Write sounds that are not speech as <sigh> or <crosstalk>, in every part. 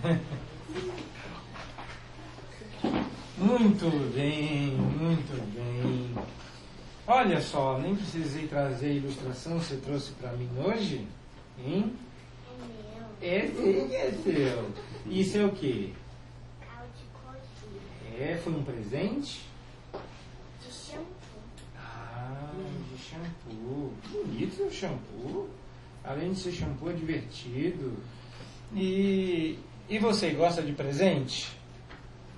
<laughs> Muito bem, muito bem. Olha só, nem precisei trazer a ilustração, você trouxe para mim hoje? Hein? É meu. É sim, é seu. Isso é o quê? É, foi um presente? De shampoo. Ah, de shampoo. Bonito o shampoo. Além de ser shampoo, é divertido. E, e você gosta de presente?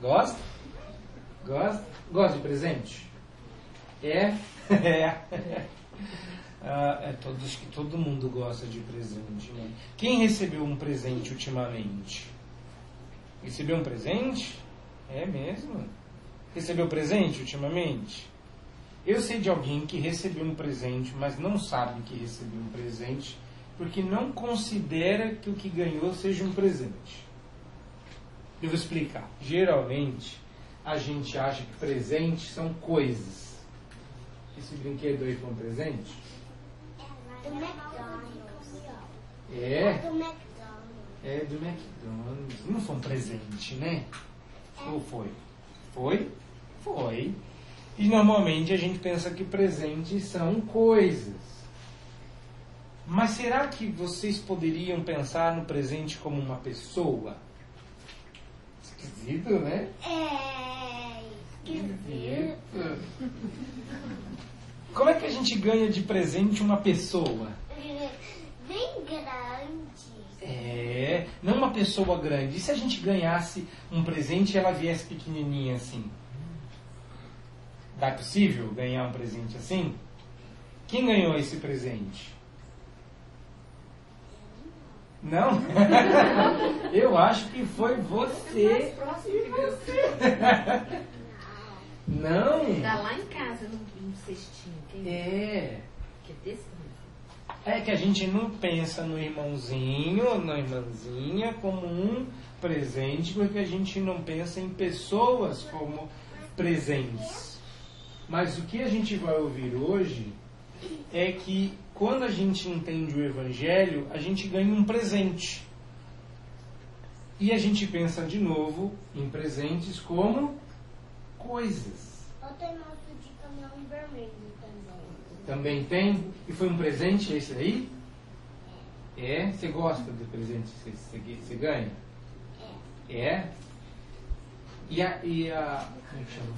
Gosta? Gosta? Gosta de presente? É? <laughs> É. Ah, é todos, que todo mundo gosta de presente, né? Quem recebeu um presente ultimamente? Recebeu um presente? É mesmo? Recebeu presente ultimamente? Eu sei de alguém que recebeu um presente, mas não sabe que recebeu um presente, porque não considera que o que ganhou seja um presente. Eu vou explicar. Geralmente, a gente acha que presentes são coisas. Esse brinquedo aí foi um presente? Do McDonald's. É, Do McDonald's. é do McDonald's. Não foi um presente, né? Ou foi? Foi? Foi. E normalmente a gente pensa que presentes são coisas. Mas será que vocês poderiam pensar no presente como uma pessoa? Esquisito, né? É. Esquisito. Como é que a gente ganha de presente uma pessoa? <laughs> Bem grande. É, não uma pessoa grande. E se a gente ganhasse um presente e ela viesse pequenininha assim? Dá possível ganhar um presente assim? Quem ganhou esse presente? Não? <laughs> Eu acho que foi você. Próximo que você. Não? Tá lá em casa, num, cestinho. Quem É. que é desse? É que a gente não pensa no irmãozinho, na irmãzinha como um presente, porque a gente não pensa em pessoas como presentes. Mas o que a gente vai ouvir hoje é que quando a gente entende o Evangelho, a gente ganha um presente. E a gente pensa de novo em presentes como coisas. Ontem nosso de caminhão vermelho também. Também tem? E foi um presente esse aí? É? Você gosta do presente que você, você- ganha? É? E a, e a. Como é que chama?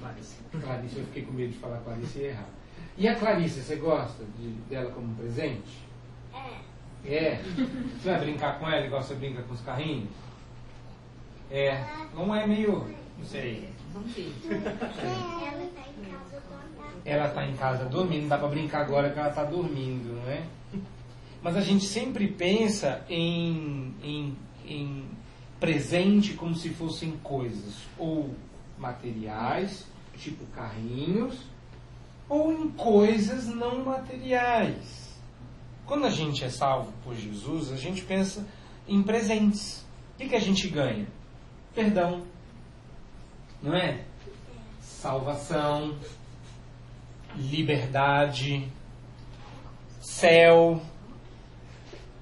Clarice. Clarice, eu fiquei com medo de falar Clarice e errar. E a Clarice, você gosta de, dela como presente? É. É? Você vai brincar com ela igual você brinca com os carrinhos? É. Não é meio. Não sei. Ela tá em casa dormindo. Ela está em casa dormindo, não dá para brincar agora que ela está dormindo, não é? Mas a gente sempre pensa em, em, em presente como se fossem coisas, ou materiais, tipo carrinhos, ou em coisas não materiais. Quando a gente é salvo por Jesus, a gente pensa em presentes. O que, que a gente ganha? Perdão. Não é? Salvação, liberdade, céu.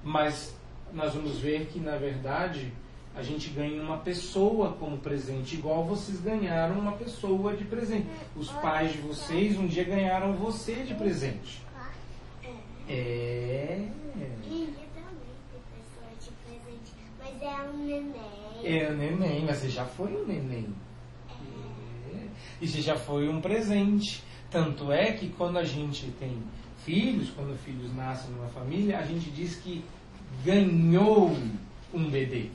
Mas nós vamos ver que, na verdade, a gente ganha uma pessoa como presente, igual vocês ganharam uma pessoa de presente. Os pais de vocês um dia ganharam você de presente. É. Mas é um neném. É o neném, mas você já foi um neném. É. E você já foi um presente. Tanto é que quando a gente tem filhos, quando filhos nascem numa família, a gente diz que ganhou um bebê.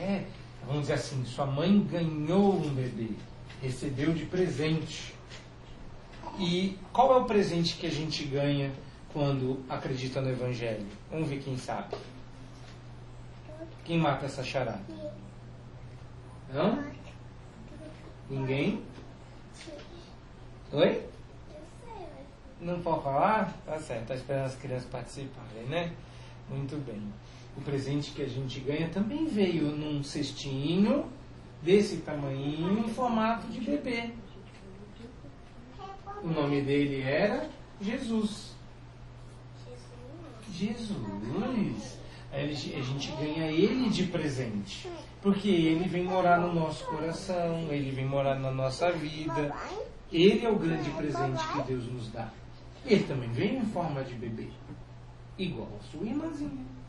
É, vamos dizer assim, sua mãe ganhou um bebê, recebeu de presente. E qual é o presente que a gente ganha quando acredita no Evangelho? Vamos ver quem sabe. Quem mata essa charada? Não? Ninguém? Oi? Não pode falar? Tá certo, tá esperando as crianças participarem, né? Muito bem. O presente que a gente ganha também veio num cestinho desse tamanhinho em formato de bebê. O nome dele era Jesus. Jesus. a gente ganha ele de presente. Porque ele vem morar no nosso coração, ele vem morar na nossa vida. Ele é o grande presente que Deus nos dá. Ele também vem em forma de bebê, igual a sua irmãzinha.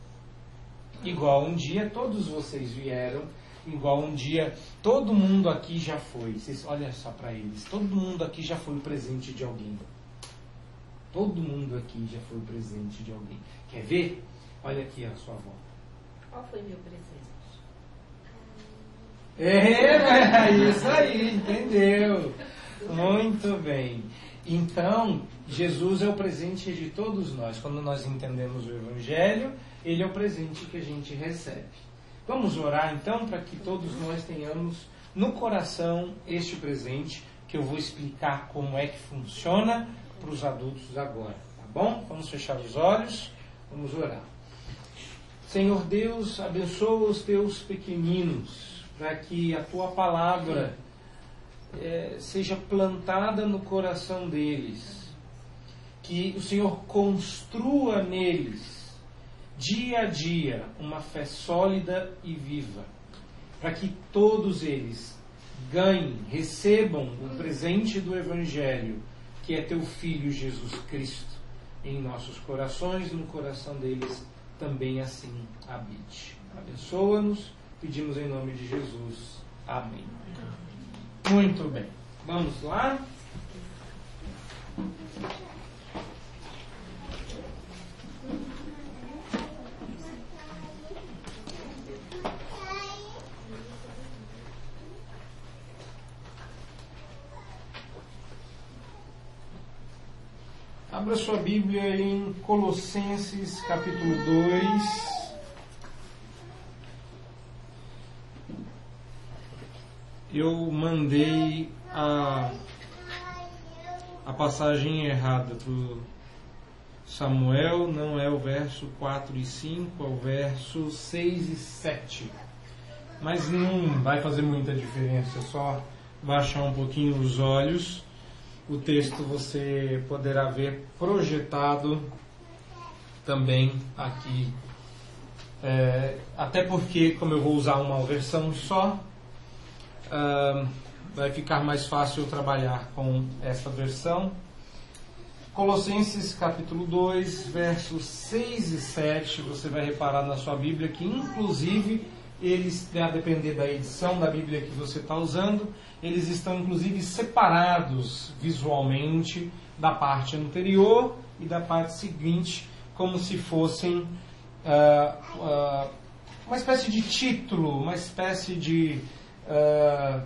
Igual um dia todos vocês vieram, igual um dia todo mundo aqui já foi. Vocês, olha só para eles, todo mundo aqui já foi o presente de alguém. Todo mundo aqui já foi o presente de alguém. Quer ver? Olha aqui a sua avó. Qual foi meu presente? É, isso aí, entendeu? Muito bem. Então, Jesus é o presente de todos nós. Quando nós entendemos o Evangelho, ele é o presente que a gente recebe. Vamos orar então para que todos nós tenhamos no coração este presente que eu vou explicar como é que funciona para os adultos agora, tá bom? Vamos fechar os olhos, vamos orar. Senhor Deus, abençoa os teus pequeninos, para que a tua palavra é, seja plantada no coração deles, que o Senhor construa neles, dia a dia, uma fé sólida e viva, para que todos eles ganhem, recebam o presente do Evangelho, que é teu Filho Jesus Cristo, em nossos corações, no coração deles também assim habite. Abençoa-nos, pedimos em nome de Jesus. Amém. Muito bem. Vamos lá? Abra sua Bíblia em Colossenses capítulo 2. Eu mandei a, a passagem errada para Samuel, não é o verso 4 e 5, é o verso 6 e 7. Mas não vai fazer muita diferença, é só baixar um pouquinho os olhos o texto você poderá ver projetado também aqui. É, até porque, como eu vou usar uma versão só, uh, vai ficar mais fácil trabalhar com essa versão. Colossenses capítulo 2, versos 6 e 7, você vai reparar na sua Bíblia que, inclusive, eles, a depender da edição da Bíblia que você está usando, eles estão inclusive separados visualmente da parte anterior e da parte seguinte, como se fossem uh, uh, uma espécie de título, uma espécie de. Uh,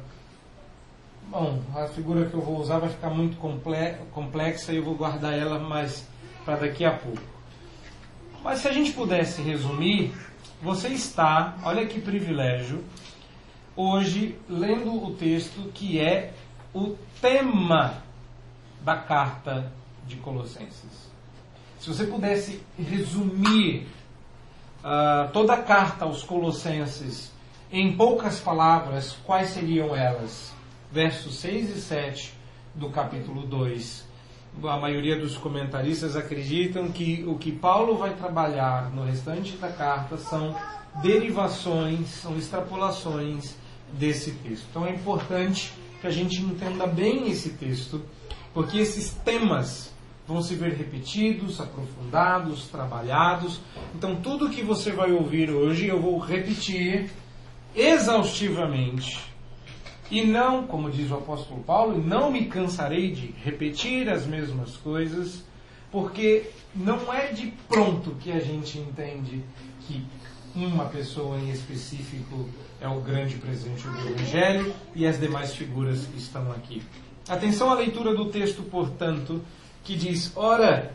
bom, a figura que eu vou usar vai ficar muito complexa e eu vou guardar ela mais para daqui a pouco. Mas se a gente pudesse resumir, você está, olha que privilégio, hoje lendo o texto que é o tema da carta de Colossenses. Se você pudesse resumir uh, toda a carta aos Colossenses em poucas palavras, quais seriam elas? Versos 6 e 7 do capítulo 2. A maioria dos comentaristas acreditam que o que Paulo vai trabalhar no restante da carta são derivações, são extrapolações desse texto. Então é importante que a gente entenda bem esse texto, porque esses temas vão se ver repetidos, aprofundados, trabalhados. Então tudo que você vai ouvir hoje eu vou repetir exaustivamente. E não, como diz o apóstolo Paulo, não me cansarei de repetir as mesmas coisas, porque não é de pronto que a gente entende que uma pessoa em específico é o grande presente do Evangelho e as demais figuras que estão aqui. Atenção à leitura do texto, portanto, que diz: Ora,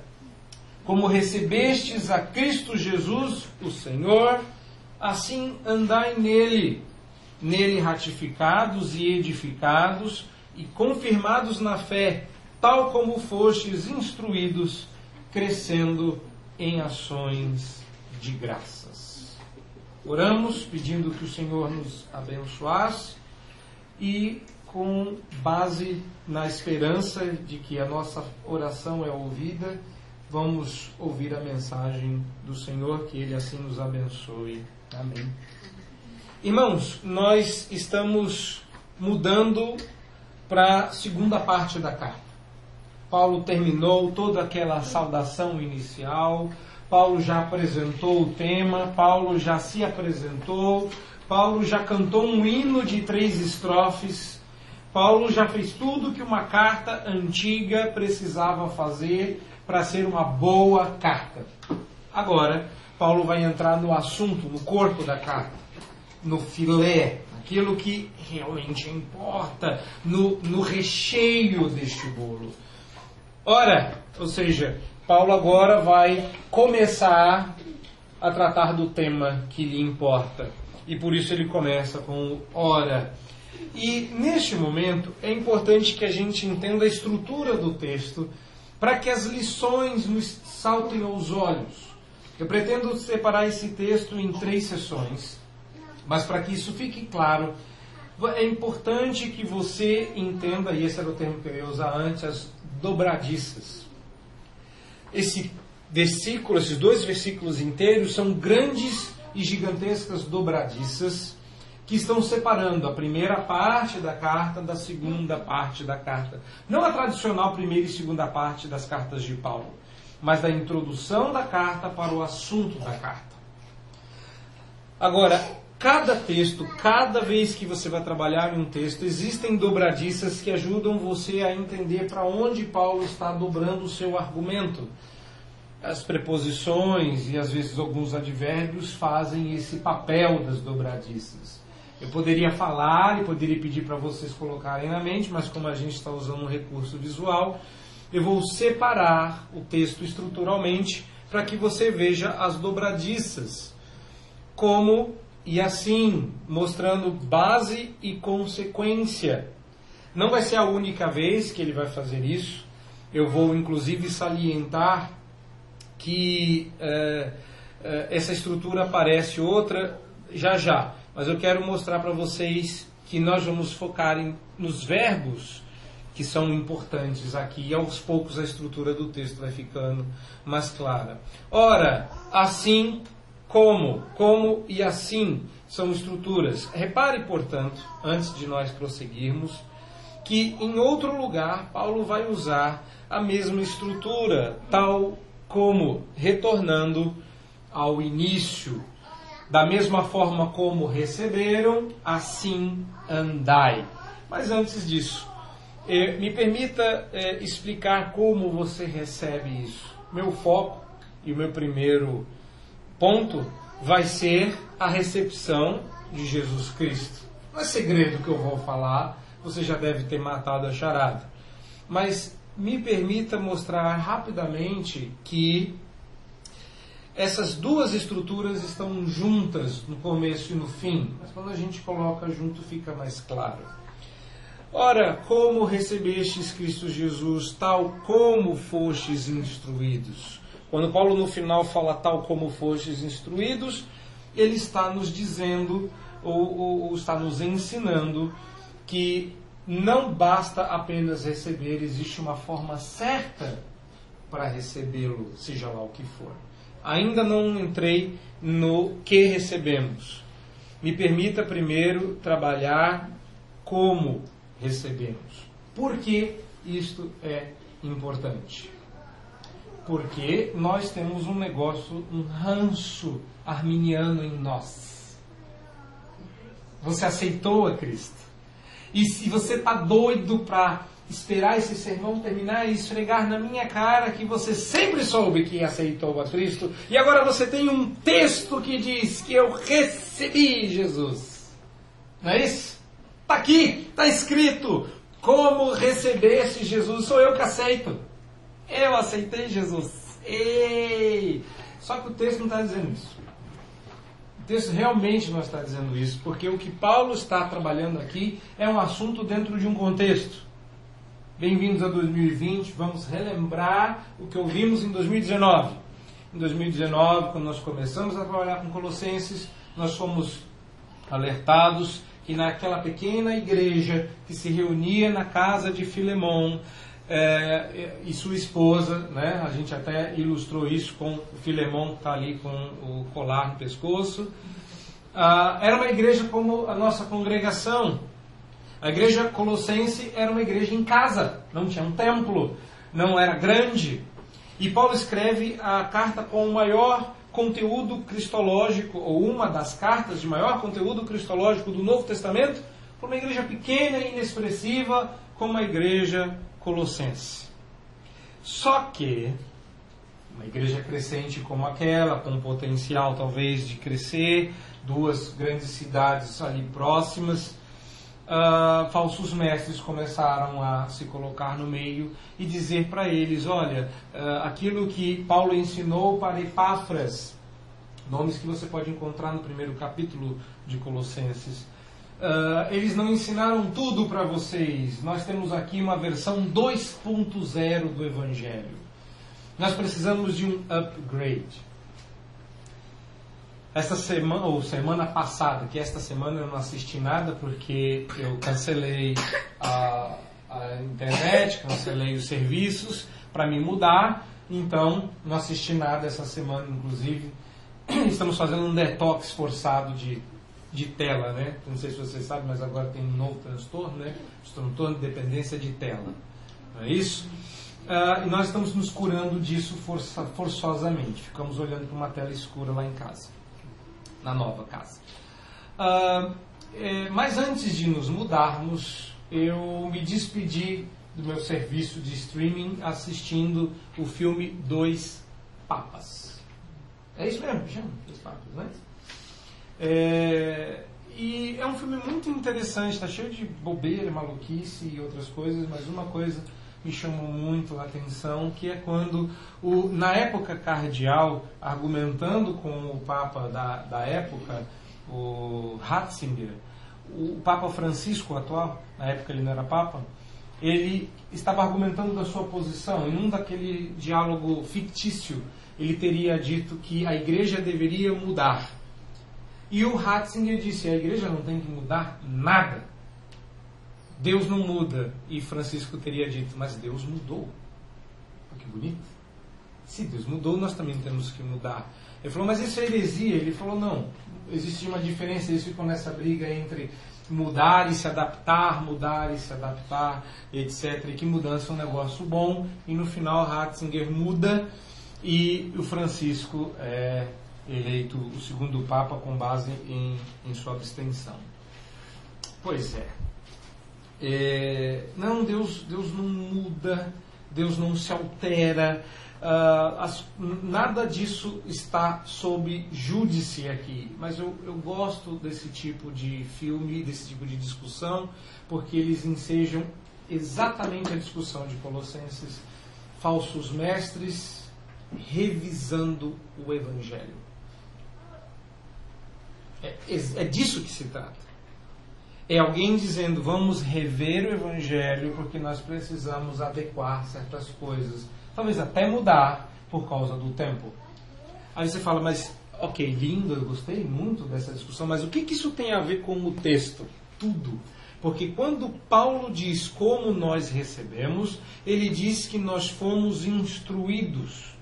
como recebestes a Cristo Jesus, o Senhor, assim andai nele, nele ratificados e edificados e confirmados na fé, tal como fostes instruídos, crescendo em ações de graça. Oramos pedindo que o Senhor nos abençoasse e com base na esperança de que a nossa oração é ouvida, vamos ouvir a mensagem do Senhor, que Ele assim nos abençoe. Amém. Irmãos, nós estamos mudando para a segunda parte da carta. Paulo terminou toda aquela saudação inicial, Paulo já apresentou o tema, Paulo já se apresentou, Paulo já cantou um hino de três estrofes, Paulo já fez tudo que uma carta antiga precisava fazer para ser uma boa carta. Agora, Paulo vai entrar no assunto, no corpo da carta, no filé, aquilo que realmente importa, no, no recheio deste bolo. Ora, ou seja, Paulo agora vai começar a tratar do tema que lhe importa. E por isso ele começa com ora. E neste momento é importante que a gente entenda a estrutura do texto para que as lições nos saltem aos olhos. Eu pretendo separar esse texto em três sessões, mas para que isso fique claro, é importante que você entenda, e esse era o termo que eu ia usar antes, as dobradiças. Esse versículo, esses dois versículos inteiros, são grandes e gigantescas dobradiças que estão separando a primeira parte da carta da segunda parte da carta. Não a tradicional primeira e segunda parte das cartas de Paulo mas da introdução da carta para o assunto da carta. Agora, cada texto, cada vez que você vai trabalhar em um texto, existem dobradiças que ajudam você a entender para onde Paulo está dobrando o seu argumento. As preposições e às vezes alguns advérbios fazem esse papel das dobradiças. Eu poderia falar e poderia pedir para vocês colocarem na mente, mas como a gente está usando um recurso visual, eu vou separar o texto estruturalmente para que você veja as dobradiças, como e assim, mostrando base e consequência. Não vai ser a única vez que ele vai fazer isso. Eu vou inclusive salientar que é, é, essa estrutura aparece outra já já, mas eu quero mostrar para vocês que nós vamos focar em, nos verbos que são importantes aqui. E aos poucos a estrutura do texto vai ficando mais clara. Ora, assim como, como e assim são estruturas. Repare, portanto, antes de nós prosseguirmos, que em outro lugar Paulo vai usar a mesma estrutura, tal como retornando ao início. Da mesma forma como receberam, assim andai. Mas antes disso, eh, me permita eh, explicar como você recebe isso. Meu foco e o meu primeiro ponto vai ser a recepção de Jesus Cristo. Não é segredo que eu vou falar, você já deve ter matado a charada. Mas me permita mostrar rapidamente que essas duas estruturas estão juntas no começo e no fim, mas quando a gente coloca junto fica mais claro. Ora, como recebestes Cristo Jesus, tal como fostes instruídos. Quando Paulo no final fala tal como fostes instruídos, ele está nos dizendo, ou, ou está nos ensinando, que não basta apenas receber, existe uma forma certa para recebê-lo, seja lá o que for. Ainda não entrei no que recebemos. Me permita primeiro trabalhar como recebemos. Por que isto é importante? Porque nós temos um negócio, um ranço arminiano em nós. Você aceitou a Cristo. E se você está doido para esperar esse sermão terminar e esfregar na minha cara que você sempre soube que aceitou a Cristo e agora você tem um texto que diz que eu recebi Jesus. Não é isso? Está aqui, está escrito. Como recebesse Jesus, sou eu que aceito. Eu aceitei Jesus. Ei! Só que o texto não está dizendo isso. O texto realmente não está dizendo isso, porque o que Paulo está trabalhando aqui é um assunto dentro de um contexto. Bem-vindos a 2020, vamos relembrar o que ouvimos em 2019. Em 2019, quando nós começamos a trabalhar com Colossenses, nós fomos alertados que naquela pequena igreja que se reunia na casa de Filemão, é, e sua esposa, né? A gente até ilustrou isso com o Filemão que está ali com o colar no pescoço. Ah, era uma igreja como a nossa congregação. A igreja colossense era uma igreja em casa, não tinha um templo, não era grande. E Paulo escreve a carta com o maior conteúdo cristológico, ou uma das cartas de maior conteúdo cristológico do Novo Testamento, para uma igreja pequena e inexpressiva, como a igreja colossense. Só que uma igreja crescente como aquela, com potencial talvez de crescer, duas grandes cidades ali próximas, uh, falsos mestres começaram a se colocar no meio e dizer para eles: olha, uh, aquilo que Paulo ensinou para Epáfras, nomes que você pode encontrar no primeiro capítulo de Colossenses. Uh, eles não ensinaram tudo para vocês. Nós temos aqui uma versão 2.0 do Evangelho. Nós precisamos de um upgrade. Esta semana, ou semana passada, que esta semana eu não assisti nada porque eu cancelei a, a internet, cancelei os serviços para me mudar, então não assisti nada essa semana, inclusive. <clears throat> Estamos fazendo um detox forçado de, de tela, né? Não sei se vocês sabem, mas agora tem um novo transtorno, né? Transtorno de dependência de tela. Não é isso? Uh, e nós estamos nos curando disso força, forçosamente. Ficamos olhando para uma tela escura lá em casa na nova casa. Uh, é, mas antes de nos mudarmos, eu me despedi do meu serviço de streaming assistindo o filme Dois Papas. É isso mesmo chama? Dois Papas, né? É, e é um filme muito interessante, está cheio de bobeira, maluquice e outras coisas, mas uma coisa me chamou muito a atenção, que é quando, o, na época cardeal, argumentando com o Papa da, da época, o Ratzinger, o Papa Francisco atual, na época ele não era Papa, ele estava argumentando da sua posição. Em um daquele diálogo fictício, ele teria dito que a igreja deveria mudar. E o Ratzinger disse: a igreja não tem que mudar nada. Deus não muda. E Francisco teria dito, mas Deus mudou. que bonito. Se Deus mudou, nós também temos que mudar. Ele falou, mas isso é heresia. Ele falou, não. Existe uma diferença. Eles ficam nessa briga entre mudar e se adaptar, mudar e se adaptar, etc. E que mudança é um negócio bom. E no final, Ratzinger muda e o Francisco é eleito o segundo Papa com base em, em sua abstenção. Pois é. É, não, Deus, Deus não muda, Deus não se altera, uh, as, nada disso está sob júdice aqui. Mas eu, eu gosto desse tipo de filme, desse tipo de discussão, porque eles ensejam exatamente a discussão de Colossenses, falsos mestres revisando o Evangelho. É, é disso que se trata é alguém dizendo vamos rever o Evangelho porque nós precisamos adequar certas coisas, talvez até mudar por causa do tempo. Aí você fala, mas ok, lindo, eu gostei muito dessa discussão, mas o que, que isso tem a ver com o texto? Tudo. Porque quando Paulo diz como nós recebemos, ele diz que nós fomos instruídos.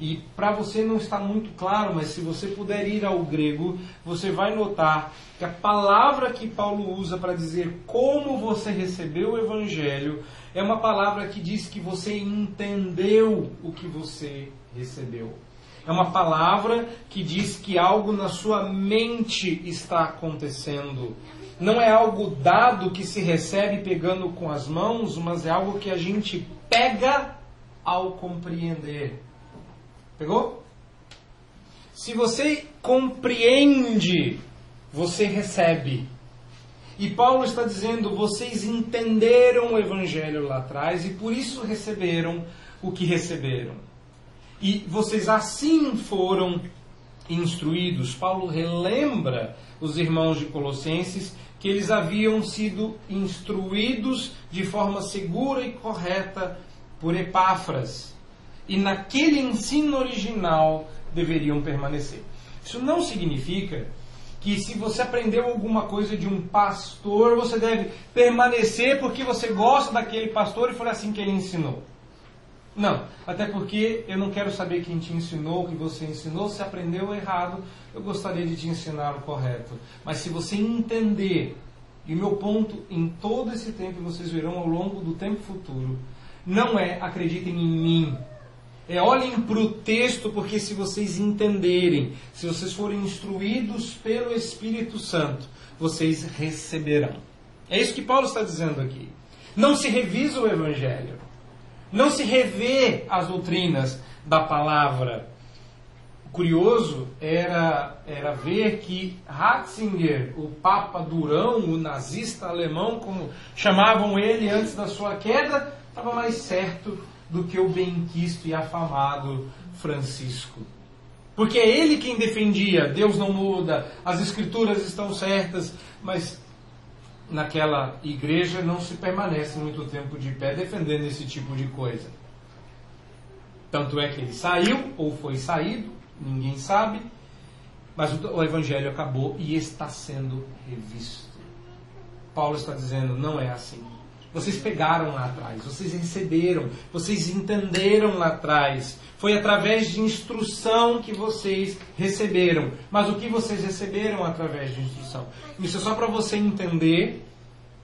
E para você não está muito claro, mas se você puder ir ao grego, você vai notar que a palavra que Paulo usa para dizer como você recebeu o evangelho é uma palavra que diz que você entendeu o que você recebeu. É uma palavra que diz que algo na sua mente está acontecendo. Não é algo dado que se recebe pegando com as mãos, mas é algo que a gente pega ao compreender. Pegou? Se você compreende, você recebe. E Paulo está dizendo: vocês entenderam o evangelho lá atrás e por isso receberam o que receberam. E vocês assim foram instruídos. Paulo relembra os irmãos de Colossenses que eles haviam sido instruídos de forma segura e correta por Epáfras e naquele ensino original deveriam permanecer. Isso não significa que se você aprendeu alguma coisa de um pastor, você deve permanecer porque você gosta daquele pastor e foi assim que ele ensinou. Não, até porque eu não quero saber quem te ensinou, o que você ensinou. Se aprendeu errado, eu gostaria de te ensinar o correto. Mas se você entender, e o meu ponto em todo esse tempo, vocês verão ao longo do tempo futuro, não é acreditem em mim. É olhem para o texto, porque se vocês entenderem, se vocês forem instruídos pelo Espírito Santo, vocês receberão. É isso que Paulo está dizendo aqui. Não se revisa o Evangelho. Não se revê as doutrinas da palavra. O curioso era, era ver que Ratzinger, o Papa Durão, o nazista alemão, como chamavam ele antes da sua queda, estava mais certo do que o benquisto e afamado Francisco. Porque é ele quem defendia, Deus não muda, as escrituras estão certas, mas naquela igreja não se permanece muito tempo de pé defendendo esse tipo de coisa. Tanto é que ele saiu, ou foi saído, ninguém sabe, mas o, evangelho acabou e está sendo revisto. Paulo está dizendo: não é assim. Vocês pegaram lá atrás, vocês receberam, vocês entenderam lá atrás. Foi através de instrução que vocês receberam. Mas o que vocês receberam através de instrução? Isso é só para você entender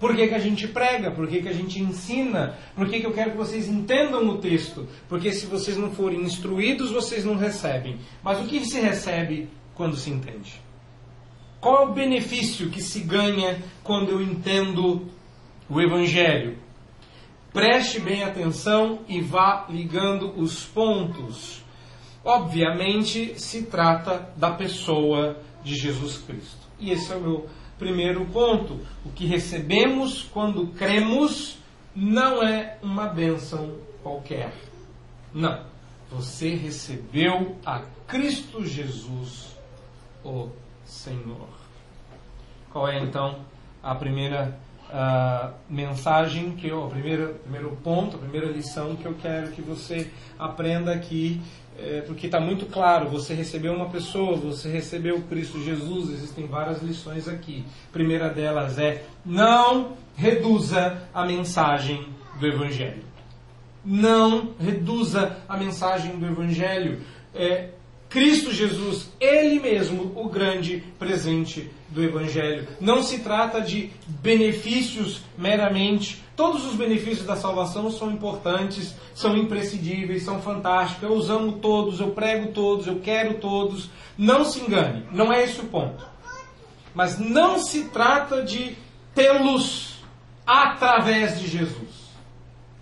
por que, que, a gente prega, por que, que a gente ensina, por que, que eu quero que vocês entendam o texto. Porque se vocês não forem instruídos, vocês não recebem. Mas o que se recebe quando se entende? Qual é o benefício que se ganha quando eu entendo o Evangelho. Preste bem atenção e vá ligando os pontos. Obviamente, se trata da pessoa de Jesus Cristo. E esse é o meu primeiro ponto. O que recebemos quando cremos não é uma bênção qualquer. Não. Você recebeu a Cristo Jesus, o Senhor. Qual é então a primeira mensagem que eu, o primeiro, primeiro ponto, a primeira lição que eu quero que você aprenda aqui, é, porque está muito claro, você recebeu uma pessoa, você recebeu Cristo Jesus, existem várias lições aqui. A primeira delas é não reduza a mensagem do Evangelho. Não reduza a mensagem do Evangelho. É, Cristo Jesus, Ele mesmo, o grande presente do Evangelho. Não se trata de benefícios meramente. Todos os benefícios da salvação são importantes, são imprescindíveis, são fantásticos. Eu os amo todos, eu prego todos, eu quero todos. Não se engane, não é esse o ponto. Mas não se trata de tê-los através de Jesus.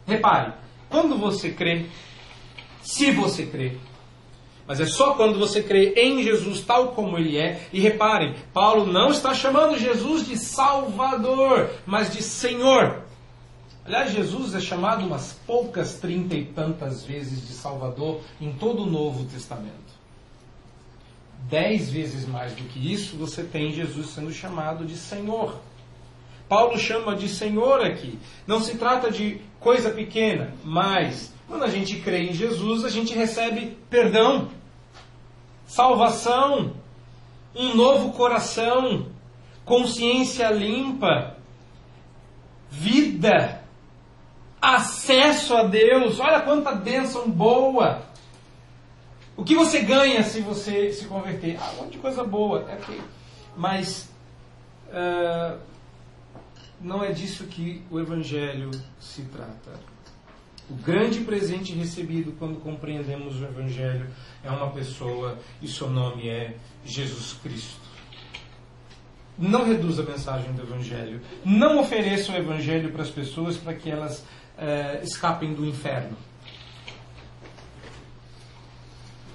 Repare, quando você crê, se você crê, mas é só quando você crê em Jesus tal como ele é. E reparem, Paulo não está chamando Jesus de Salvador, mas de Senhor. Aliás, Jesus é chamado umas poucas trinta e tantas vezes de Salvador em todo o Novo Testamento. Dez vezes mais do que isso, você tem Jesus sendo chamado de Senhor. Paulo chama de Senhor aqui. Não se trata de coisa pequena, mas quando a gente crê em Jesus, a gente recebe perdão salvação, um novo coração, consciência limpa, vida, acesso a Deus. Olha quanta bênção boa! O que você ganha se você se converter? Ah, um monte de coisa boa, é okay. mas uh, não é disso que o Evangelho se trata. O grande presente recebido quando compreendemos o Evangelho é uma pessoa e seu nome é Jesus Cristo. Não reduza a mensagem do Evangelho. Não ofereça o Evangelho para as pessoas para que elas é, escapem do inferno.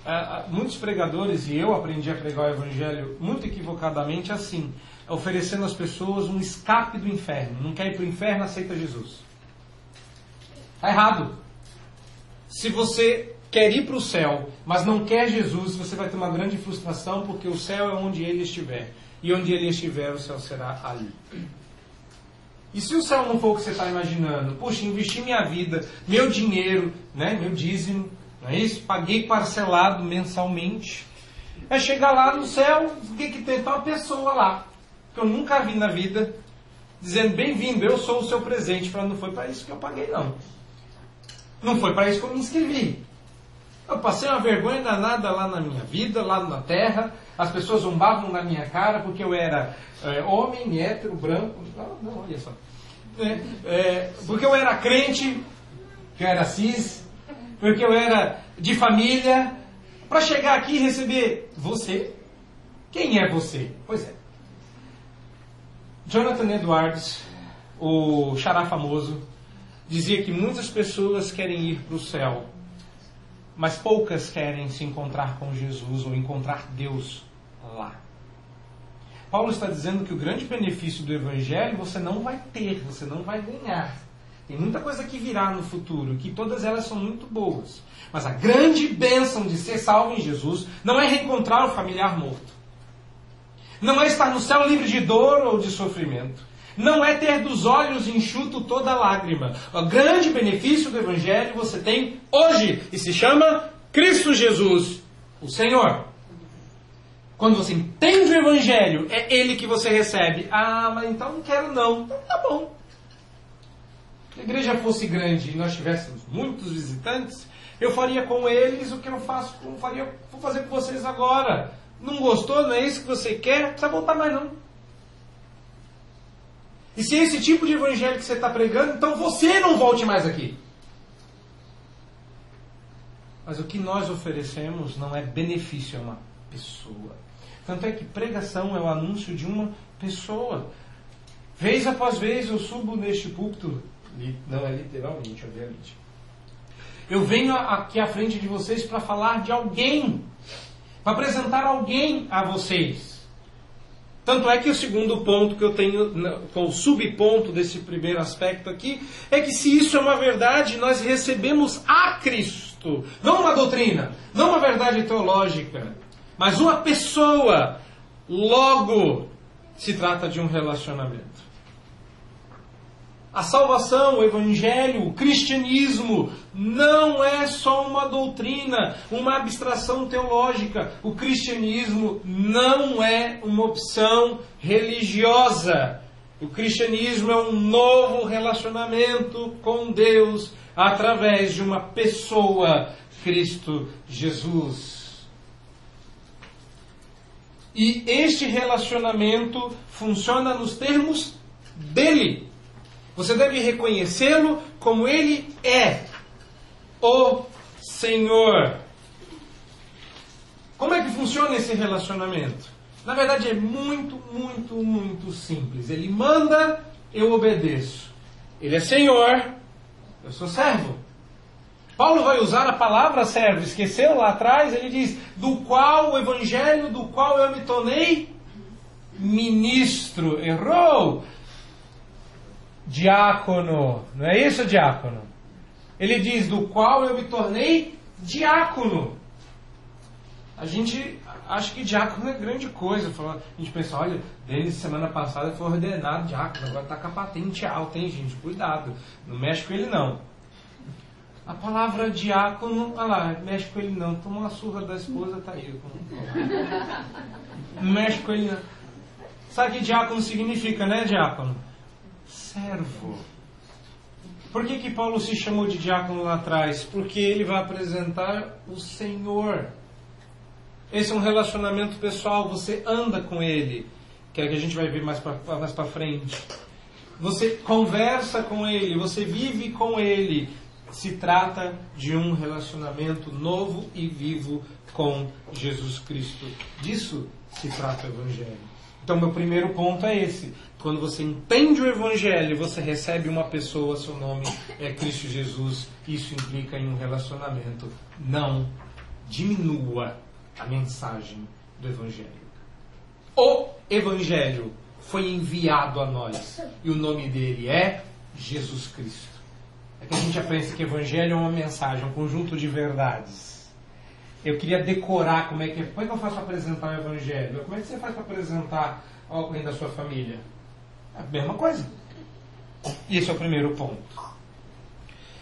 É, muitos pregadores, e eu aprendi a pregar o Evangelho muito equivocadamente assim, oferecendo às pessoas um escape do inferno. Não quer ir para o inferno, aceita Jesus. Está errado. Se você quer ir para o céu, mas não quer Jesus, você vai ter uma grande frustração, porque o céu é onde ele estiver. E onde ele estiver, o céu será ali. E se o céu não for o que você está imaginando? Puxa, investi minha vida, meu dinheiro, né, meu dízimo, não é isso? Paguei parcelado mensalmente. É chegar lá no céu, o que, que tem? Tá uma pessoa lá, que eu nunca vi na vida, dizendo: Bem-vindo, eu sou o seu presente. Falando, não foi para isso que eu paguei, não. Não foi para isso que eu me inscrevi. Eu passei uma vergonha danada lá na minha vida, lá na terra. As pessoas zombavam na minha cara porque eu era é, homem, hétero, branco. Não, não olha só. É, é, porque eu era crente, que eu era cis, porque eu era de família. Para chegar aqui e receber você. Quem é você? Pois é. Jonathan Edwards, o xará famoso, dizia que muitas pessoas querem ir para o céu mas poucas querem se encontrar com Jesus ou encontrar Deus lá. Paulo está dizendo que o grande benefício do Evangelho você não vai ter, você não vai ganhar. Tem muita coisa que virá no futuro, que todas elas são muito boas. Mas a grande bênção de ser salvo em Jesus não é reencontrar o familiar morto. Não é estar no céu livre de dor ou de sofrimento não é ter dos olhos enxuto toda lágrima. O grande benefício do Evangelho você tem hoje e se chama Cristo Jesus, o Senhor. Quando você entende o Evangelho, é Ele que você recebe. Ah, mas então não quero não. Então tá bom. Se a igreja fosse grande e nós tivéssemos muitos visitantes, eu faria com eles o que eu faço, faria, vou fazer com vocês agora. Não gostou? Não é isso que você quer? Não precisa voltar mais não. E se é esse tipo de evangelho que você está pregando, então você não volte mais aqui. Mas o que nós oferecemos não é benefício a uma pessoa. Tanto é que pregação é o anúncio de uma pessoa. Vez após vez eu subo neste púlpito, não é literalmente, obviamente. Eu venho aqui à frente de vocês para falar de alguém, para apresentar alguém a vocês. Tanto é que o segundo ponto que eu tenho, com o subponto desse primeiro aspecto aqui, é que se isso é uma verdade, nós recebemos a Cristo. Não uma doutrina, não uma verdade teológica, mas uma pessoa. Logo, se trata de um relacionamento. A salvação, o evangelho, o cristianismo não é só uma doutrina, uma abstração teológica. O cristianismo não é uma opção religiosa. O cristianismo é um novo relacionamento com Deus através de uma pessoa, Cristo Jesus. E este relacionamento funciona nos termos dele. Você deve reconhecê-lo como ele é, o Senhor. Como é que funciona esse relacionamento? Na verdade é muito, muito, muito simples. Ele manda, eu obedeço. Ele é Senhor, eu sou servo. Paulo vai usar a palavra servo, esqueceu lá atrás? Ele diz: do qual o evangelho, do qual eu me tornei ministro. Errou! Diácono. Não é isso, diácono? Ele diz: do qual eu me tornei diácono. A gente acha que diácono é grande coisa. A gente pensa, olha, Denis semana passada foi ordenado diácono, agora está com a patente alta, hein, gente? Cuidado, não mexe com ele não. A palavra diácono, olha lá, mexe com ele não. Tomou uma surra da esposa, tá aí. Não mexe com ele não. Sabe o que diácono significa, né, diácono? Servo. Por que, que Paulo se chamou de diácono lá atrás? Porque ele vai apresentar o Senhor. Esse é um relacionamento pessoal, você anda com ele, que é que a gente vai ver mais para mais frente. Você conversa com ele, você vive com ele. Se trata de um relacionamento novo e vivo com Jesus Cristo. Disso se trata o Evangelho. Então, meu primeiro ponto é esse. Quando você entende o Evangelho, você recebe uma pessoa, seu nome é Cristo Jesus. Isso implica em um relacionamento. Não diminua a mensagem do Evangelho. O Evangelho foi enviado a nós e o nome dele é Jesus Cristo. É que a gente pensa que Evangelho é uma mensagem, um conjunto de verdades. Eu queria decorar como é que, como é que eu faço para apresentar o Evangelho. Como é que você faz para apresentar alguém da sua família? A mesma coisa. Esse é o primeiro ponto.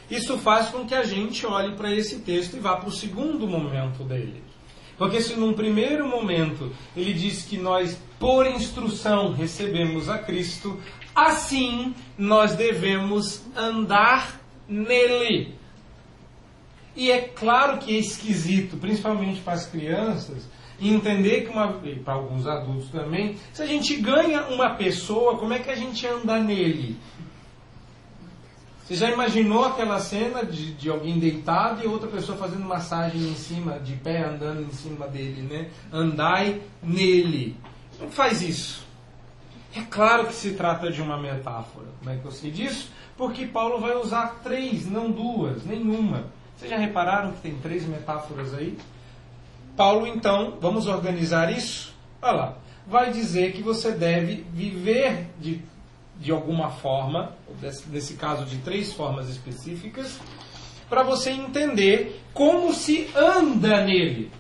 Isso faz com que a gente olhe para esse texto e vá para o segundo momento dele. Porque se num primeiro momento ele diz que nós, por instrução, recebemos a Cristo, assim nós devemos andar nele. E é claro que é esquisito, principalmente para as crianças, entender que uma e para alguns adultos também, se a gente ganha uma pessoa, como é que a gente anda nele? Você já imaginou aquela cena de, de alguém deitado e outra pessoa fazendo massagem em cima, de pé, andando em cima dele, né? Andai nele. Não faz isso. É claro que se trata de uma metáfora. Como é que eu sei disso? Porque Paulo vai usar três, não duas, nenhuma. Vocês já repararam que tem três metáforas aí? Paulo, então, vamos organizar isso? Olha lá. Vai dizer que você deve viver de de alguma forma, nesse caso de três formas específicas, para você entender como se anda nele.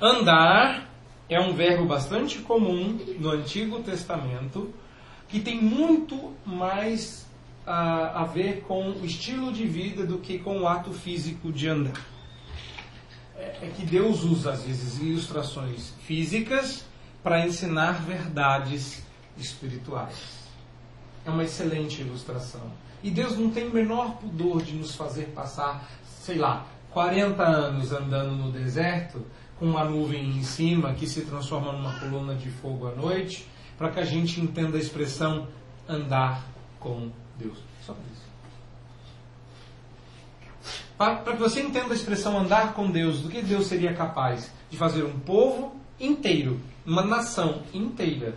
Andar é um verbo bastante comum no Antigo Testamento, que tem muito mais a, a ver com o estilo de vida do que com o ato físico de andar. É, é que Deus usa, às vezes, ilustrações físicas para ensinar verdades espirituais. É uma excelente ilustração. E Deus não tem o menor pudor de nos fazer passar, sei lá, 40 anos andando no deserto, com uma nuvem em cima que se transforma numa coluna de fogo à noite, para que a gente entenda a expressão andar com Deus. Só isso. Para que você entenda a expressão andar com Deus, do que Deus seria capaz de fazer um povo inteiro, uma nação inteira,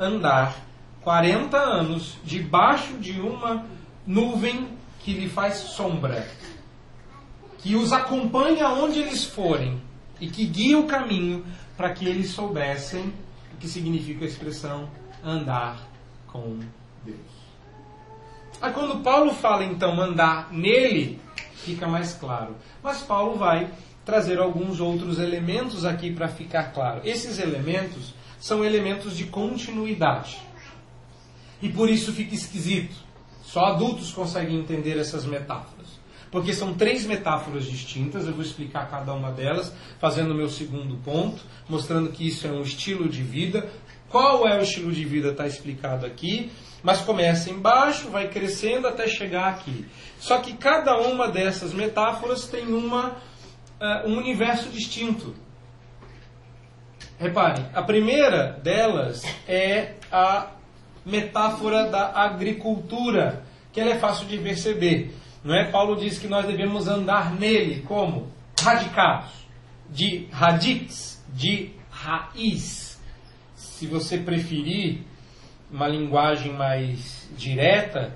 andar 40 anos debaixo de uma nuvem que lhe faz sombra, que os acompanha onde eles forem e que guia o caminho para que eles soubessem o que significa a expressão andar com Deus. Aí quando Paulo fala então andar nele, fica mais claro. Mas Paulo vai trazer alguns outros elementos aqui para ficar claro. Esses elementos são elementos de continuidade. E por isso fica esquisito. Só adultos conseguem entender essas metáforas. Porque são três metáforas distintas, eu vou explicar cada uma delas, fazendo o meu segundo ponto, mostrando que isso é um estilo de vida. Qual é o estilo de vida está explicado aqui, mas começa embaixo, vai crescendo até chegar aqui. Só que cada uma dessas metáforas tem uma, uh, um universo distinto. Reparem, a primeira delas é a metáfora da agricultura, que ela é fácil de perceber. Não é? Paulo diz que nós devemos andar nele como radicados, de radix, de raiz. Se você preferir uma linguagem mais direta,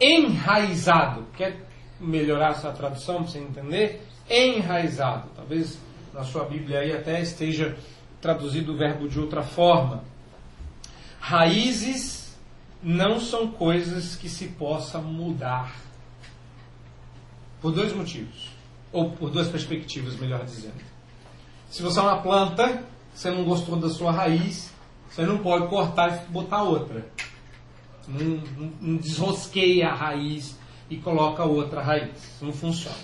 enraizado. Quer melhorar sua tradução para você entender? Enraizado. Talvez na sua Bíblia aí até esteja traduzido o verbo de outra forma. Raízes não são coisas que se possa mudar. Por dois motivos. Ou por duas perspectivas, melhor dizendo. Se você é uma planta, você não gostou da sua raiz, você não pode cortar e botar outra. Não, não, não desrosqueia a raiz e coloca outra raiz. Não funciona.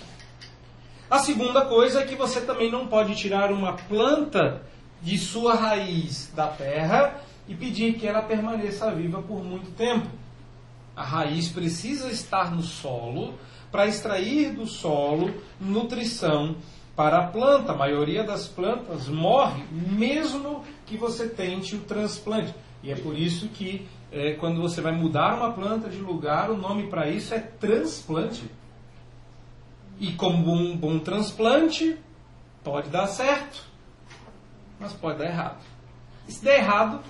A segunda coisa é que você também não pode tirar uma planta de sua raiz da terra e pedir que ela permaneça viva por muito tempo. A raiz precisa estar no solo para extrair do solo nutrição para a planta. A maioria das plantas morre mesmo que você tente o transplante. E é por isso que é, quando você vai mudar uma planta de lugar, o nome para isso é transplante. E como um bom transplante, pode dar certo, mas pode dar errado. E se der errado,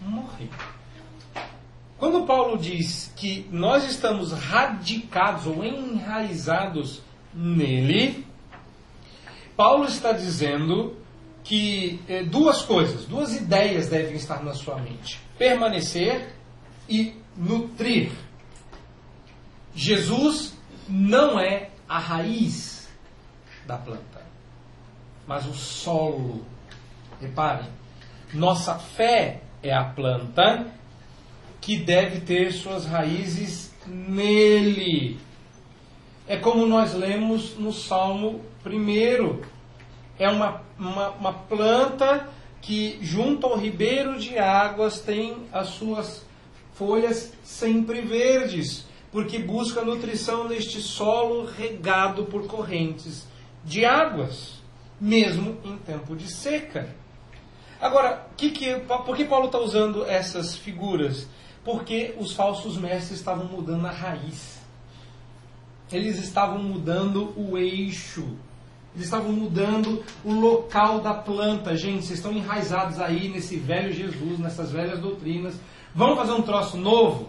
morrer. Quando Paulo diz que nós estamos radicados ou enraizados nele, Paulo está dizendo que eh, duas coisas, duas ideias devem estar na sua mente: permanecer e nutrir. Jesus não é a raiz da planta, mas o solo. Reparem, nossa fé é a planta que deve ter suas raízes nele. É como nós lemos no Salmo 1. É uma, uma, uma planta que, junto ao ribeiro de águas, tem as suas folhas sempre verdes, porque busca nutrição neste solo regado por correntes de águas, mesmo em tempo de seca. Agora, que que, por que Paulo está usando essas figuras? Porque os falsos mestres estavam mudando a raiz. Eles estavam mudando o eixo. Eles estavam mudando o local da planta. Gente, vocês estão enraizados aí nesse velho Jesus, nessas velhas doutrinas. Vamos fazer um troço novo?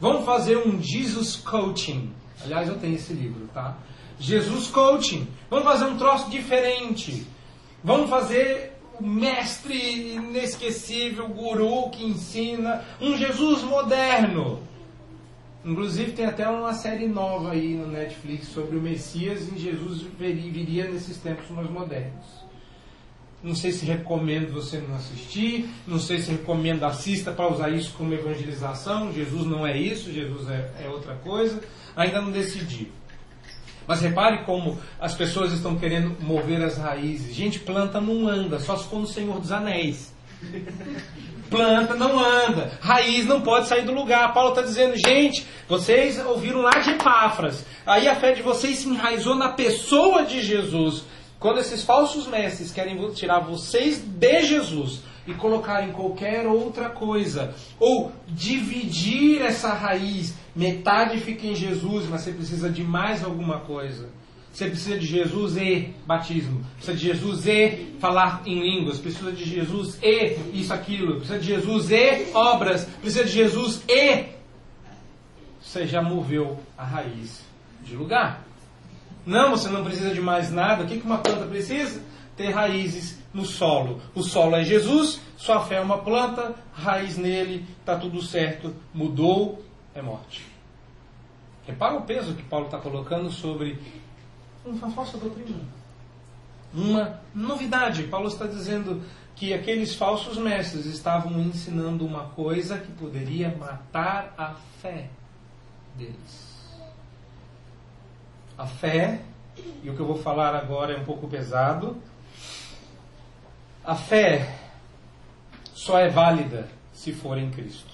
Vamos fazer um Jesus Coaching. Aliás, eu tenho esse livro, tá? Jesus Coaching. Vamos fazer um troço diferente. Vamos fazer o mestre inesquecível, guru que ensina, um Jesus moderno. Inclusive tem até uma série nova aí no Netflix sobre o Messias e Jesus viria nesses tempos mais modernos. Não sei se recomendo você não assistir, não sei se recomendo assista para usar isso como evangelização. Jesus não é isso, Jesus é, é outra coisa. Ainda não decidi. Mas repare como as pessoas estão querendo mover as raízes. Gente, planta não anda, só se for no Senhor dos Anéis. Planta não anda, raiz não pode sair do lugar. Paulo está dizendo, gente, vocês ouviram lá de Epáfras. Aí a fé de vocês se enraizou na pessoa de Jesus. Quando esses falsos mestres querem tirar vocês de Jesus e colocar em qualquer outra coisa, ou dividir essa raiz, metade fica em Jesus, mas você precisa de mais alguma coisa. Você precisa de Jesus e batismo. Precisa de Jesus e falar em línguas. Precisa de Jesus e isso, aquilo. Precisa de Jesus e obras. Precisa de Jesus e. Você já moveu a raiz de lugar. Não, você não precisa de mais nada. O que uma planta precisa? Ter raízes no solo. O solo é Jesus, sua fé é uma planta, raiz nele, está tudo certo. Mudou, é morte. Repara o peso que Paulo está colocando sobre uma falsa doutrina. Uma novidade. Paulo está dizendo que aqueles falsos mestres estavam ensinando uma coisa que poderia matar a fé deles. A fé, e o que eu vou falar agora é um pouco pesado. A fé só é válida se for em Cristo.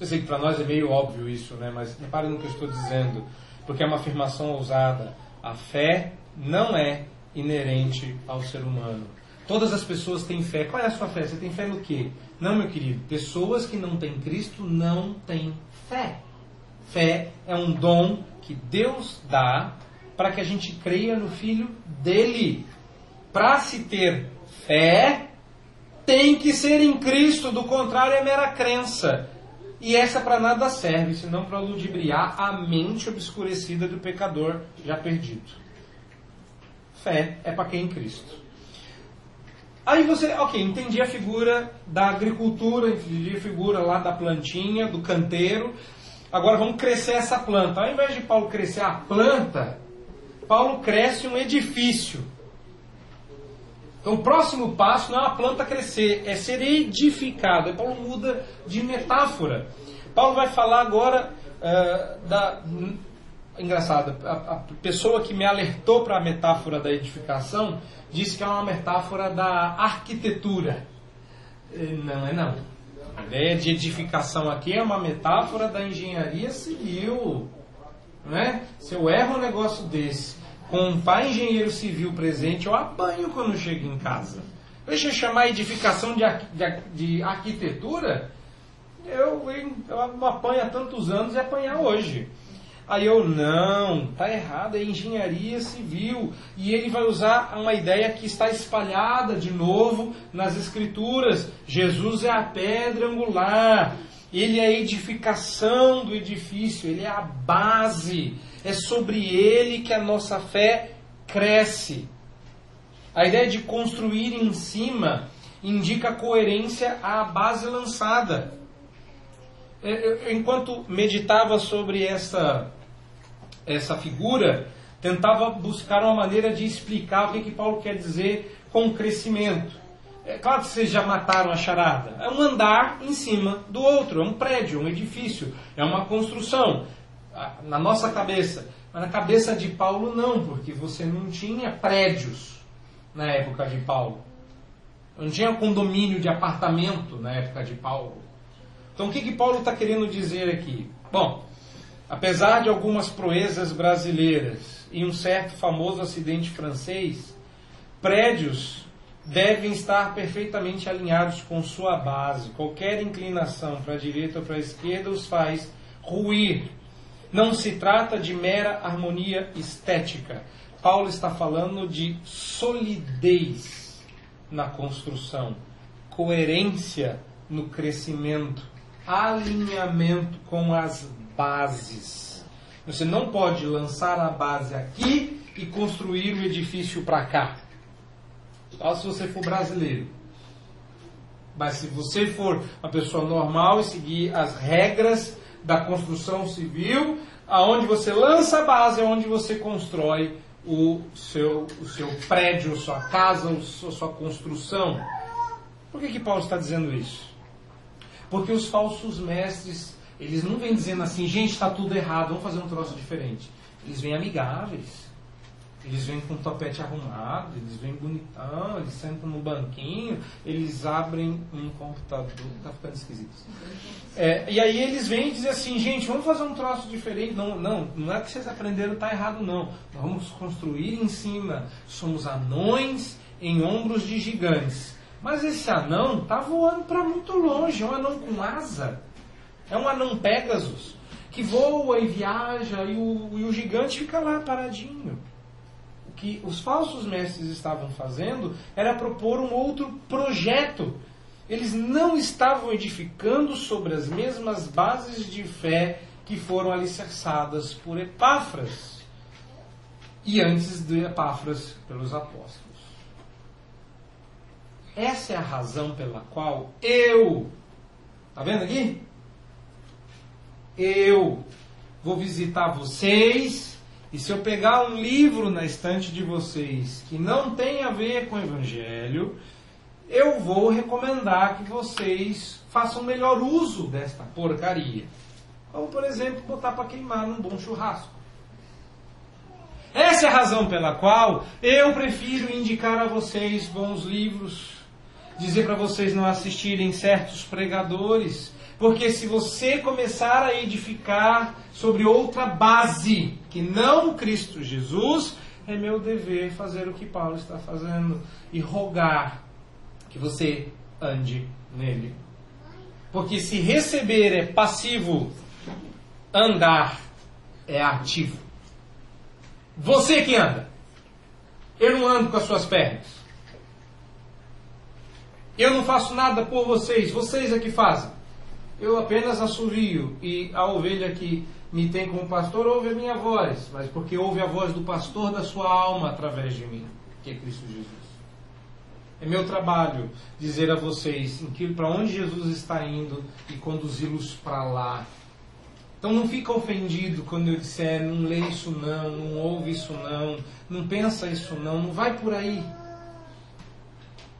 Eu sei que para nós é meio óbvio isso, né? mas repare no que eu estou dizendo porque é uma afirmação ousada. A fé não é inerente ao ser humano. Todas as pessoas têm fé. Qual é a sua fé? Você tem fé no quê? Não, meu querido. Pessoas que não têm Cristo não têm fé. Fé é um dom que Deus dá para que a gente creia no Filho dele. Para se ter fé, tem que ser em Cristo, do contrário é mera crença. E essa para nada serve, senão para ludibriar a mente obscurecida do pecador já perdido. Fé é para quem é em Cristo. Aí você, ok, entendi a figura da agricultura, entendi a figura lá da plantinha, do canteiro. Agora vamos crescer essa planta. Ao invés de Paulo crescer a planta, Paulo cresce um edifício. Então, o próximo passo não é a planta crescer, é ser edificado. Aí Paulo muda de metáfora. Paulo vai falar agora uh, da. Engraçado, a, a, pessoa que me alertou para a metáfora da edificação disse que é uma metáfora da arquitetura. Eh, não é não. A ideia de edificação aqui é uma metáfora da engenharia civil. Né? Se eu erro um negócio desse com um pai engenheiro civil presente, eu apanho quando chego em casa. Deixa eu chamar edificação de, de, de arquitetura, eu, eu apanho há tantos anos e apanhar hoje. Aí eu, não, tá errado, é engenharia civil. E ele vai usar uma ideia que está espalhada de novo nas escrituras. Jesus é a pedra angular. Ele é a edificação do edifício, ele é a base. É sobre ele que a nossa fé cresce. A ideia de construir em cima indica coerência à base lançada. Enquanto meditava sobre essa, essa figura, tentava buscar uma maneira de explicar o que, que Paulo quer dizer com crescimento. É claro que vocês já mataram a charada. É um andar em cima do outro, é um prédio, um edifício, é uma construção. Na nossa cabeça. Mas na cabeça de Paulo não, porque você não tinha prédios. na época de Paulo. Não tinha condomínio de apartamento na época de Paulo. Então o que, que Paulo está querendo dizer aqui? Bom, apesar de algumas proezas brasileiras e um certo famoso acidente francês, prédios devem estar perfeitamente alinhados com sua base. Qualquer inclinação para a direita ou para a esquerda os faz ruir. Não se trata de mera harmonia estética. Paulo está falando de solidez na construção, coerência no crescimento, alinhamento com as bases. Você não pode lançar a base aqui e construir o edifício para cá. Só se você for brasileiro. Mas se você for uma pessoa normal e seguir as regras da construção civil, aonde você lança a base onde você constrói o seu, o seu prédio, sua casa, a sua, sua construção. Por que, que Paulo está dizendo isso? Porque os falsos mestres, eles não vêm dizendo assim, gente, está tudo errado, vamos fazer um troço diferente. Eles vêm amigáveis. Eles vêm com o topete arrumado, eles vêm bonitão, eles sentam no banquinho, eles abrem um computador. Tá ficando esquisito. É, e aí eles vêm e dizem assim, gente, vamos fazer um troço diferente. Não, não, não é que vocês aprenderam, tá errado, não. Vamos construir em cima. Somos anões em ombros de gigantes. Mas esse anão está voando para muito longe, é um anão com asa. É um anão Pegasus, que voa e viaja e o, e o gigante fica lá paradinho que os falsos mestres estavam fazendo era propor um outro projeto. Eles não estavam edificando sobre as mesmas bases de fé que foram alicerçadas por Epáfras e antes de Epáfras pelos apóstolos. Essa é a razão pela qual eu, tá vendo aqui? Eu vou visitar vocês e se eu pegar um livro na estante de vocês que não tem a ver com o Evangelho, eu vou recomendar que vocês façam melhor uso desta porcaria. Como, por exemplo, botar para queimar num bom churrasco. Essa é a razão pela qual eu prefiro indicar a vocês bons livros, dizer para vocês não assistirem certos pregadores, porque se você começar a edificar sobre outra base que não Cristo Jesus, é meu dever fazer o que Paulo está fazendo e rogar que você ande nele. Porque se receber é passivo, andar é ativo. Você que anda. Eu não ando com as suas pernas. Eu não faço nada por vocês, vocês é que fazem. Eu apenas assovio e a ovelha que me tem como pastor ouve a minha voz, mas porque ouve a voz do pastor da sua alma através de mim, que é Cristo Jesus. É meu trabalho dizer a vocês para onde Jesus está indo e conduzi-los para lá. Então não fica ofendido quando eu disser não lê isso não, não ouve isso não, não pensa isso não, não vai por aí.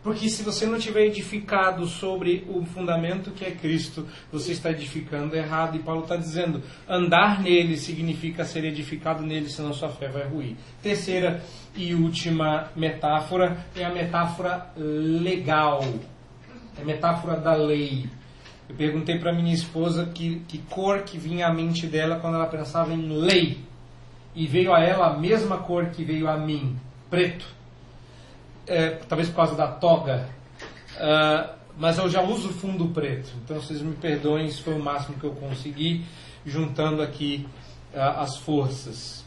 Porque se você não tiver edificado sobre o fundamento que é Cristo, você está edificando errado. E Paulo está dizendo: andar nele significa ser edificado nele, senão sua fé vai ruir. Terceira e última metáfora é a metáfora legal, é a metáfora da lei. Eu perguntei para minha esposa que, que cor que vinha à mente dela quando ela pensava em lei. E veio a ela a mesma cor que veio a mim, preto é, talvez por causa da toga, uh, mas eu já uso fundo preto, então vocês me perdoem, isso foi o máximo que eu consegui, juntando aqui uh, as forças.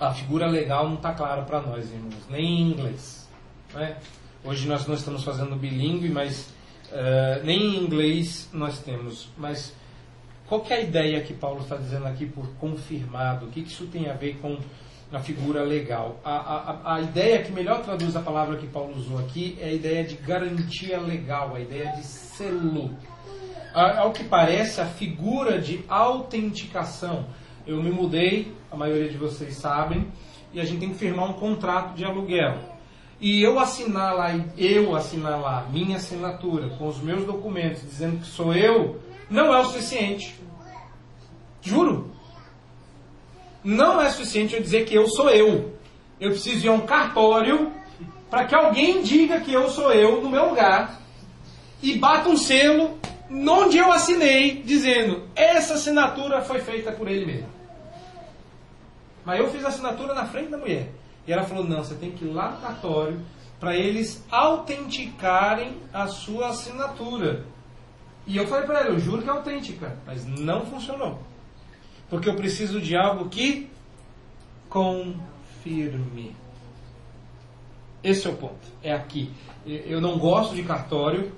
A figura legal não está clara para nós, irmãos, nem em inglês. Né? Hoje nós não estamos fazendo bilíngue, mas uh, nem em inglês nós temos. Mas qual é a ideia que Paulo está dizendo aqui por confirmado? O que, que isso tem a ver com na figura legal. A, a, a ideia que melhor traduz a palavra que Paulo usou aqui é a ideia de garantia legal, a ideia de selo. Ao que parece, a figura de autenticação. Eu me mudei, a maioria de vocês sabem, e a gente tem que firmar um contrato de aluguel. E eu assinar lá, eu assinar lá, minha assinatura, com os meus documentos, dizendo que sou eu, não é o suficiente. Juro não é suficiente eu dizer que eu sou eu. Eu preciso ir a um cartório para que alguém diga que eu sou eu no meu lugar e bata um selo onde eu assinei dizendo essa assinatura foi feita por ele mesmo. Mas eu fiz a assinatura na frente da mulher. E ela falou: não, você tem que ir lá no cartório para eles autenticarem a sua assinatura. E eu falei para ela: eu juro que é autêntica, mas não funcionou. Porque eu preciso de algo que confirme. Esse é o ponto. É aqui. Eu não gosto de cartório,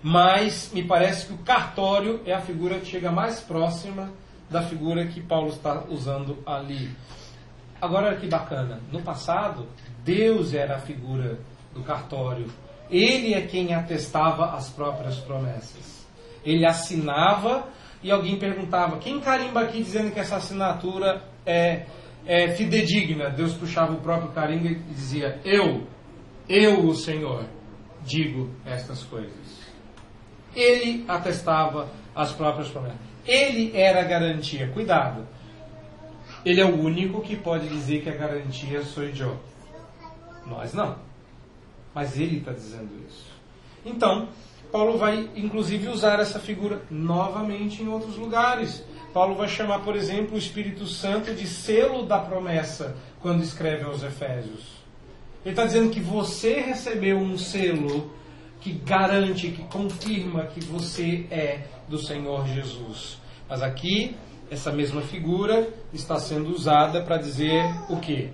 mas me parece que o cartório é a figura que chega mais próxima da figura que Paulo está usando ali. Agora que bacana, no passado, Deus era a figura do cartório. Ele é quem atestava as próprias promessas. Ele assinava e alguém perguntava: quem carimba aqui dizendo que essa assinatura é, é fidedigna? Deus puxava o próprio carimbo e dizia: Eu, eu, o Senhor, digo estas coisas. Ele atestava as próprias promessas. Ele era a garantia. Cuidado. Ele é o único que pode dizer que a garantia sou eu. Nós não. Mas ele está dizendo isso. Então, Paulo vai inclusive usar essa figura novamente em outros lugares. Paulo vai chamar, por exemplo, o Espírito Santo de selo da promessa quando escreve aos Efésios. Ele está dizendo que você recebeu um selo que garante, que confirma que você é do Senhor Jesus. Mas aqui, essa mesma figura está sendo usada para dizer o quê?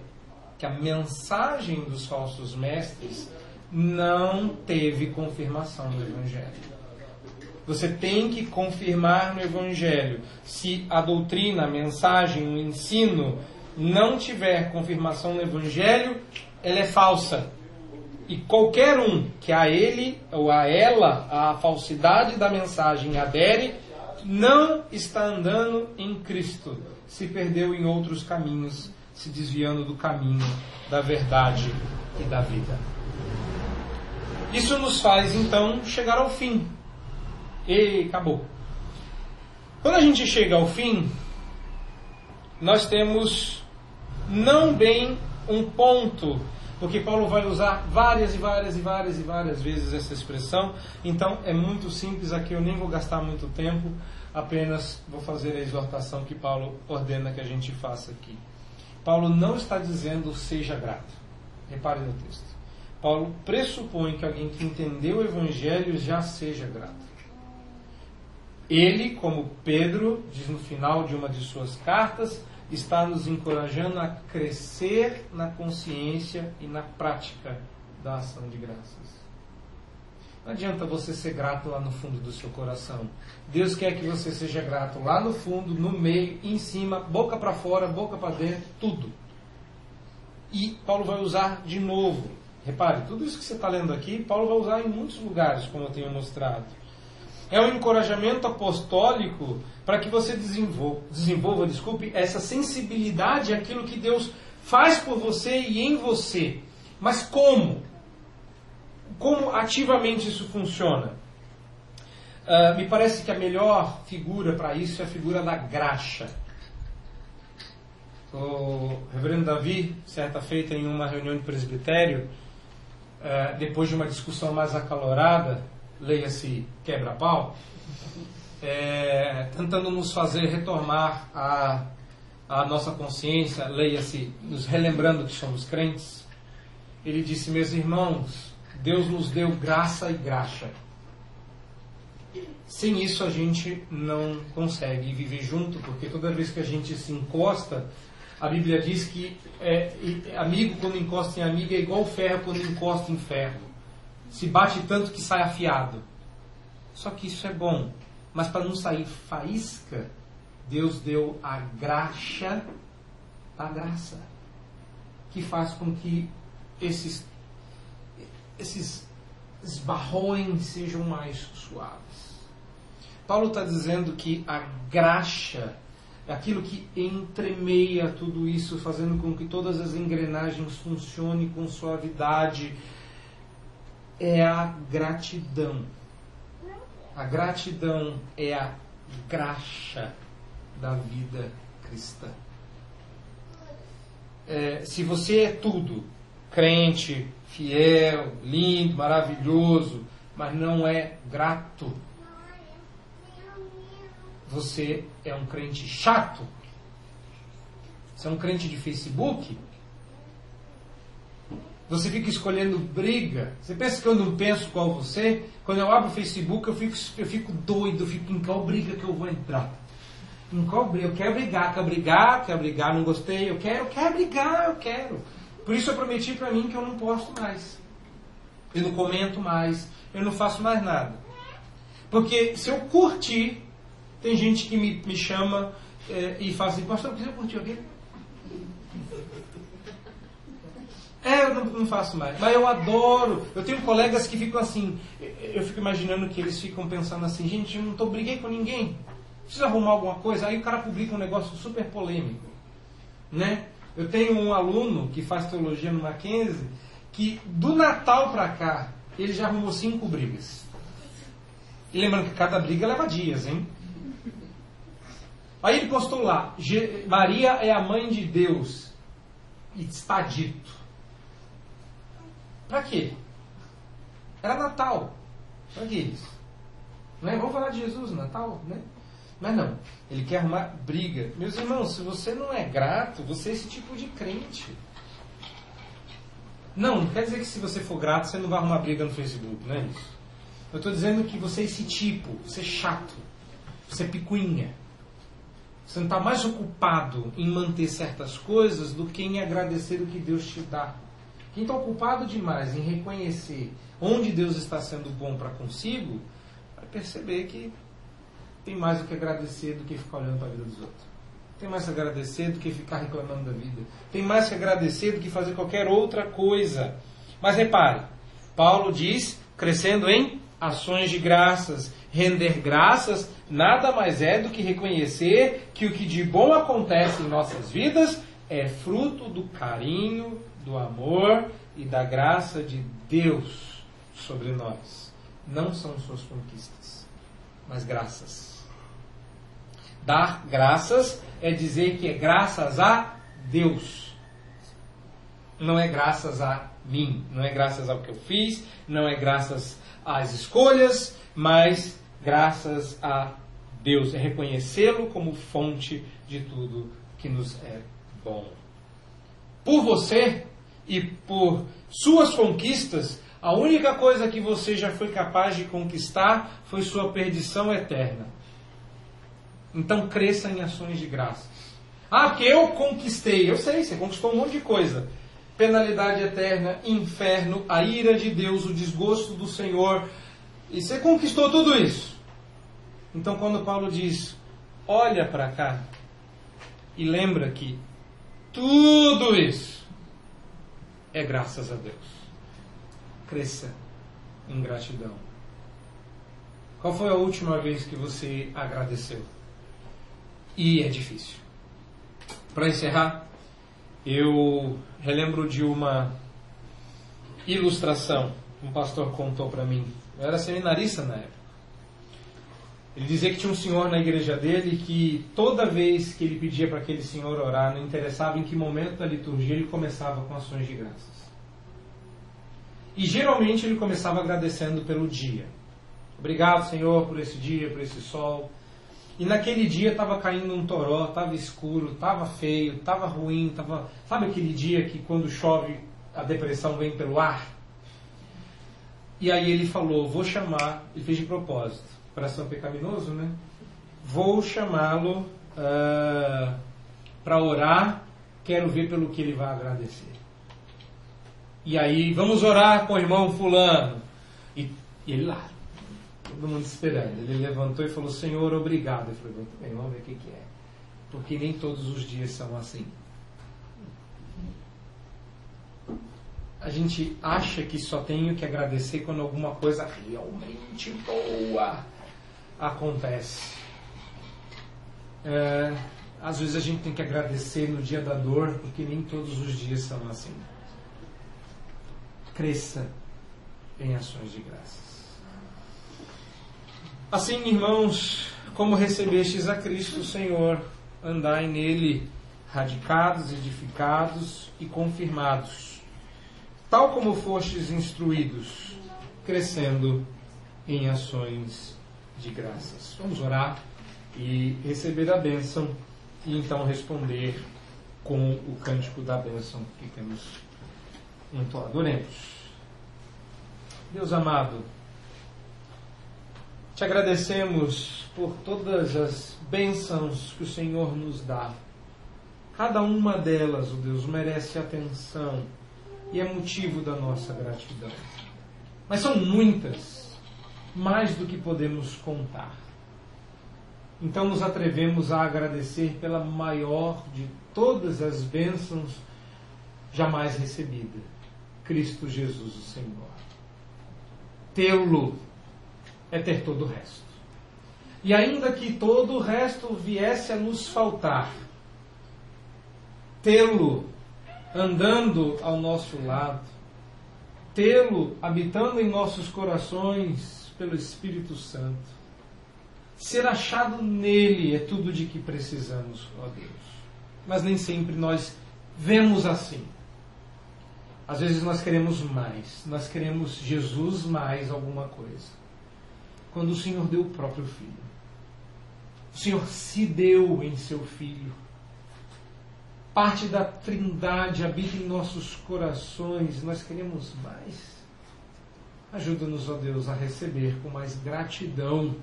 Que a mensagem dos falsos mestres não teve confirmação no Evangelho. Você tem que confirmar no Evangelho. Se a doutrina, a mensagem, o ensino não tiver confirmação no Evangelho, ela é falsa. E qualquer um que a ele ou a ela, a falsidade da mensagem adere, não está andando em Cristo, se perdeu em outros caminhos, se desviando do caminho da verdade e da vida. Isso nos faz então chegar ao fim. E acabou. Quando a gente chega ao fim, nós temos não bem um ponto porque Paulo vai usar várias e várias e várias e várias vezes essa expressão. Então é muito simples aqui, eu nem vou gastar muito tempo, apenas vou fazer a exortação que Paulo ordena que a gente faça aqui. Paulo não está dizendo seja grato. Repare no texto. Paulo pressupõe que alguém que entendeu o evangelho já seja grato. Ele, como Pedro diz no final de uma de suas cartas, está nos encorajando a crescer na consciência e na prática da ação de graças. Não adianta você ser grato lá no fundo do seu coração. Deus quer que você seja grato lá no fundo, no meio, em cima, boca para fora, boca para dentro, tudo. E Paulo vai usar de novo. Repare, tudo isso que você está lendo aqui, Paulo vai usar em muitos lugares, como eu tenho mostrado. É um encorajamento apostólico para que você desenvolva, desenvolva, desculpe, essa sensibilidade àquilo que Deus faz por você e em você. Mas como? Como ativamente isso funciona? Uh, me parece que a melhor figura para isso é a figura da graxa. O reverendo Davi, certa feita em uma reunião de presbitério, uh, depois de uma discussão mais acalorada, leia-se quebra-pau, é, tentando nos fazer retomar a, a nossa consciência, leia-se, nos relembrando que somos crentes, ele disse: Meus irmãos, Deus nos deu graça e graxa. Sem isso a gente não consegue viver junto, porque toda vez que a gente se encosta, a Bíblia diz que é, amigo quando encosta em amigo é igual ferro quando encosta em ferro. Se bate tanto que sai afiado. Só que isso é bom. Mas para não sair faísca, Deus deu a graxa, a graça, que faz com que esses, esses esbarrões sejam mais suaves. Paulo está dizendo que a graxa aquilo que entremeia tudo isso, fazendo com que todas as engrenagens funcionem com suavidade, é a gratidão. A gratidão é a graxa da vida cristã. É, se você é tudo crente fiel, lindo, maravilhoso, mas não é grato. Você é um crente chato. Você é um crente de Facebook. Você fica escolhendo briga. Você pensa que eu não penso qual você? Quando eu abro o Facebook, eu fico, eu fico doido, eu fico em qual briga que eu vou entrar. Em qual briga? Eu quero brigar, quero brigar, quero brigar, não gostei, eu quero, eu quero brigar, eu quero. Por isso eu prometi para mim que eu não posto mais. Eu não comento mais, eu não faço mais nada. Porque se eu curtir, tem gente que me, me chama é, e fala assim, pastor, você curtiu aquilo? É, eu não, não, faço mais. Mas eu adoro. Eu tenho colegas que ficam assim. Eu fico imaginando que eles ficam pensando assim, gente, eu não tô, briguei com ninguém. Preciso arrumar alguma coisa. Aí o cara publica um negócio super polêmico. Né? Eu tenho um aluno que faz teologia no Mackenzie que do Natal para cá ele já arrumou cinco brigas. E lembrando que cada briga leva dias, hein? Aí ele postou lá: Maria é a mãe de Deus. E está dito. Para quê? Era Natal. Para que isso? Não é? Vamos falar de Jesus Natal, né? Mas não. Ele quer arrumar briga. Meus irmãos, se você não é grato, você é esse tipo de crente. Não, não quer dizer que se você for grato, você não vai arrumar briga no Facebook, não é isso? Eu estou dizendo que você é esse tipo, você é chato, você é picuinha. Você não está mais ocupado em manter certas coisas do que em agradecer o que Deus te dá. Quem está ocupado demais em reconhecer onde Deus está sendo bom para consigo, vai perceber que tem mais o que agradecer do que ficar olhando para a vida dos outros. Tem mais que agradecer do que ficar reclamando da vida. Tem mais que agradecer do que fazer qualquer outra coisa. Mas repare, Paulo diz, crescendo em ações de graças. Render graças nada mais é do que reconhecer que o que de bom acontece em nossas vidas é fruto do carinho, do amor e da graça de Deus sobre nós. Não são suas conquistas, mas graças. Dar graças é dizer que é graças a Deus. Não é graças a mim, não é graças ao que eu fiz, não é graças às escolhas, mas graças a Deus. É reconhecê-lo como fonte de tudo que nos é bom. Por você e por suas conquistas, a única coisa que você já foi capaz de conquistar foi sua perdição eterna. Então cresça em ações de graças. Ah, que eu conquistei. Eu sei, você conquistou um monte de coisa. Penalidade eterna, inferno, a ira de Deus, o desgosto do Senhor. E você conquistou tudo isso. Então quando Paulo diz, olha para cá e lembra que tudo isso é graças a Deus. Cresça em gratidão. Qual foi a última vez que você agradeceu? e é difícil. Para encerrar, eu relembro de uma ilustração que um pastor contou para mim. Eu era seminarista na época. Ele dizia que tinha um senhor na igreja dele que toda vez que ele pedia para aquele senhor orar, não interessava em que momento da liturgia, ele começava com ações de graças. E geralmente ele começava agradecendo pelo dia. Obrigado, Senhor, por esse dia, por esse sol. E naquele dia estava caindo um toró, estava escuro, estava feio, estava ruim, tava... sabe aquele dia que quando chove a depressão vem pelo ar? E aí ele falou, vou chamar, ele fez de propósito, coração pecaminoso, né? Vou chamá-lo uh, ah, para orar, quero ver pelo que ele vai agradecer. E aí, vamos orar com o irmão fulano. E, e ele lá, todo mundo esperando. Ele levantou e falou: Senhor, obrigado. Eu falei: bem, vamos ver o que, que é. Porque nem todos os dias são assim. Gente acha que só tenho que agradecer quando alguma coisa realmente boa acontece. É, às vezes a gente tem que agradecer no dia da dor, porque nem todos os dias são assim. Cresça em ações de graça. Assim, irmãos, como recebestes a Cristo, Senhor, andai nele radicados, edificados e confirmados, tal como fostes instruídos, crescendo em ações de graças. Vamos orar e receber a bênção e então responder com o cântico da bênção que temos entoado. Oremos. Deus amado, te agradecemos por todas as bênçãos que o Senhor nos dá. Cada uma delas, ó oh Deus, merece atenção e é motivo da nossa gratidão. Mas são muitas, mais do que podemos contar. Então nos atrevemos a agradecer pela maior de todas as bênçãos jamais recebida, Cristo Jesus, o Senhor. Tê-lo é ter todo o resto. E ainda que todo o resto viesse a nos faltar, tê-lo andando ao nosso lado, tê-lo habitando em nossos corações pelo Espírito Santo, ser achado nele é tudo de que precisamos, ó Deus. Mas nem sempre nós vemos assim. Às vezes nós queremos mais, nós queremos Jesus mais alguma coisa. Quando o Senhor deu o próprio Filho. O Senhor se deu em seu Filho. Parte da Trindade habita em nossos corações, nós queremos mais. Ajuda-nos, ó Deus, a receber com mais gratidão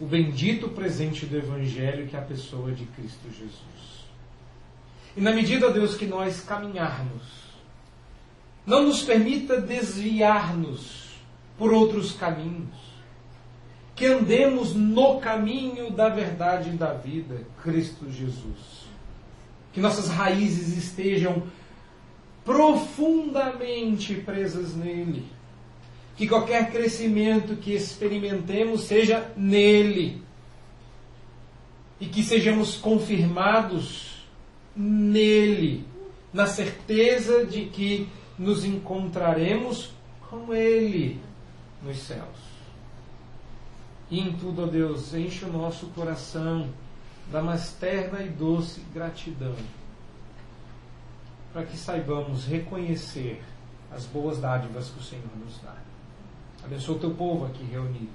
o bendito presente do Evangelho que é a pessoa de Cristo Jesus. E na medida, Deus, que nós caminharmos não nos permita desviar-nos por outros caminhos. Que andemos no caminho da verdade e da vida, Cristo Jesus. Que nossas raízes estejam profundamente presas nele. Que qualquer crescimento que experimentemos seja nele. E que sejamos confirmados nele, na certeza de que nos encontraremos com Ele nos céus. E em tudo, ó Deus, enche o nosso coração da mais terna e doce gratidão, para que saibamos reconhecer as boas dádivas que o Senhor nos dá. Abençoa o teu povo aqui reunido.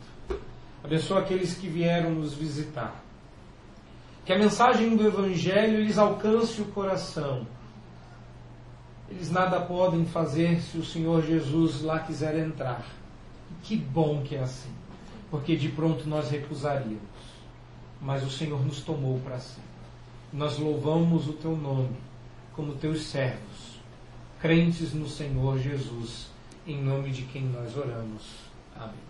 Abençoa aqueles que vieram nos visitar. Que a mensagem do Evangelho lhes alcance o coração eles nada podem fazer se o Senhor Jesus lá quiser entrar. Que bom que é assim, porque de pronto nós recusaríamos. Mas o Senhor nos tomou para si. Nós louvamos o teu nome como teus servos, crentes no Senhor Jesus, em nome de quem nós oramos. Amém.